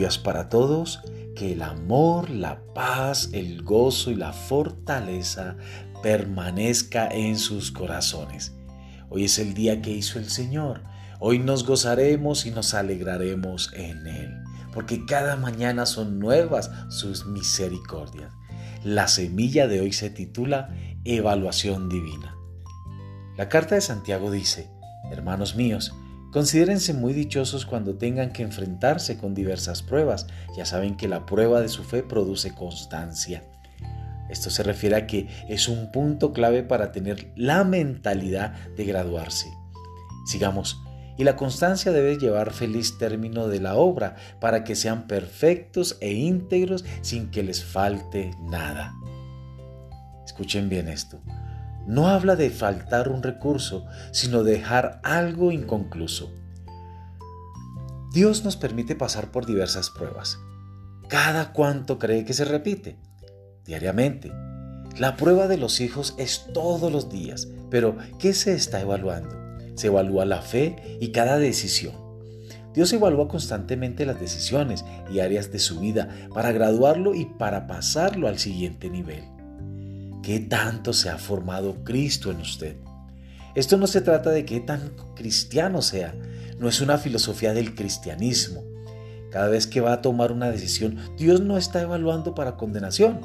días para todos. Que el amor, la paz, el gozo y la fortaleza permanezca en sus corazones. Hoy es el día que hizo el Señor. Hoy nos gozaremos y nos alegraremos en Él, porque cada mañana son nuevas sus misericordias. La semilla de hoy se titula Evaluación Divina. La carta de Santiago dice, Hermanos míos, Considérense muy dichosos cuando tengan que enfrentarse con diversas pruebas. Ya saben que la prueba de su fe produce constancia. Esto se refiere a que es un punto clave para tener la mentalidad de graduarse. Sigamos. Y la constancia debe llevar feliz término de la obra para que sean perfectos e íntegros sin que les falte nada. Escuchen bien esto no habla de faltar un recurso, sino de dejar algo inconcluso. Dios nos permite pasar por diversas pruebas. ¿Cada cuánto cree que se repite? Diariamente. La prueba de los hijos es todos los días, pero ¿qué se está evaluando? Se evalúa la fe y cada decisión. Dios evalúa constantemente las decisiones y áreas de su vida para graduarlo y para pasarlo al siguiente nivel. ¿Qué tanto se ha formado Cristo en usted? Esto no se trata de qué tan cristiano sea, no es una filosofía del cristianismo. Cada vez que va a tomar una decisión, Dios no está evaluando para condenación.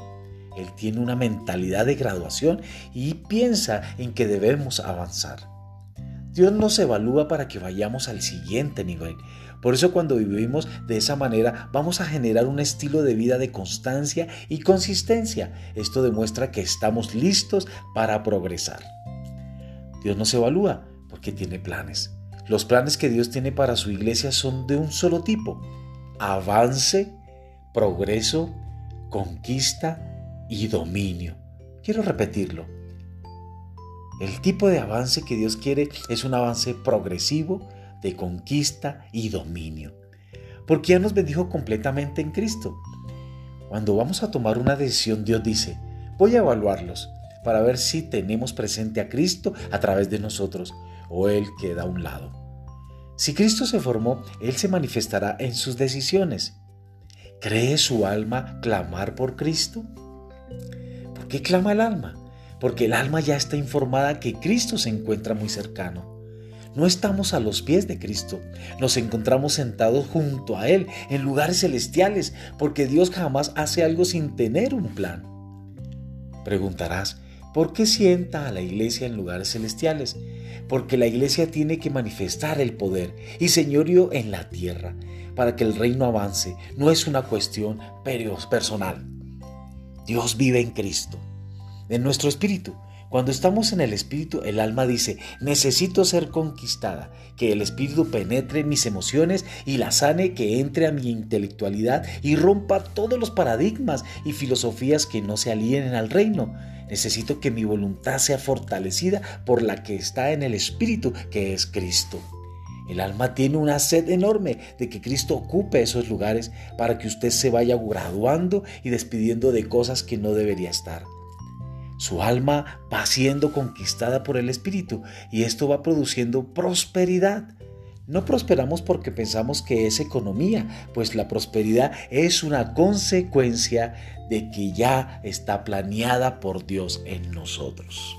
Él tiene una mentalidad de graduación y piensa en que debemos avanzar. Dios nos evalúa para que vayamos al siguiente nivel. Por eso cuando vivimos de esa manera vamos a generar un estilo de vida de constancia y consistencia. Esto demuestra que estamos listos para progresar. Dios nos evalúa porque tiene planes. Los planes que Dios tiene para su iglesia son de un solo tipo. Avance, progreso, conquista y dominio. Quiero repetirlo el tipo de avance que Dios quiere es un avance progresivo de conquista y dominio. Porque ya nos bendijo completamente en Cristo. Cuando vamos a tomar una decisión, Dios dice, voy a evaluarlos para ver si tenemos presente a Cristo a través de nosotros o Él queda a un lado. Si Cristo se formó, Él se manifestará en sus decisiones. ¿Cree su alma clamar por Cristo? ¿Por qué clama el alma? Porque el alma ya está informada que Cristo se encuentra muy cercano. No estamos a los pies de Cristo, nos encontramos sentados junto a Él en lugares celestiales, porque Dios jamás hace algo sin tener un plan. Preguntarás, ¿por qué sienta a la iglesia en lugares celestiales? Porque la iglesia tiene que manifestar el poder y señorío en la tierra, para que el reino avance. No es una cuestión personal. Dios vive en Cristo en nuestro espíritu. Cuando estamos en el espíritu, el alma dice, necesito ser conquistada, que el espíritu penetre en mis emociones y la sane, que entre a mi intelectualidad y rompa todos los paradigmas y filosofías que no se alienen al reino. Necesito que mi voluntad sea fortalecida por la que está en el espíritu, que es Cristo. El alma tiene una sed enorme de que Cristo ocupe esos lugares para que usted se vaya graduando y despidiendo de cosas que no debería estar. Su alma va siendo conquistada por el Espíritu y esto va produciendo prosperidad. No prosperamos porque pensamos que es economía, pues la prosperidad es una consecuencia de que ya está planeada por Dios en nosotros.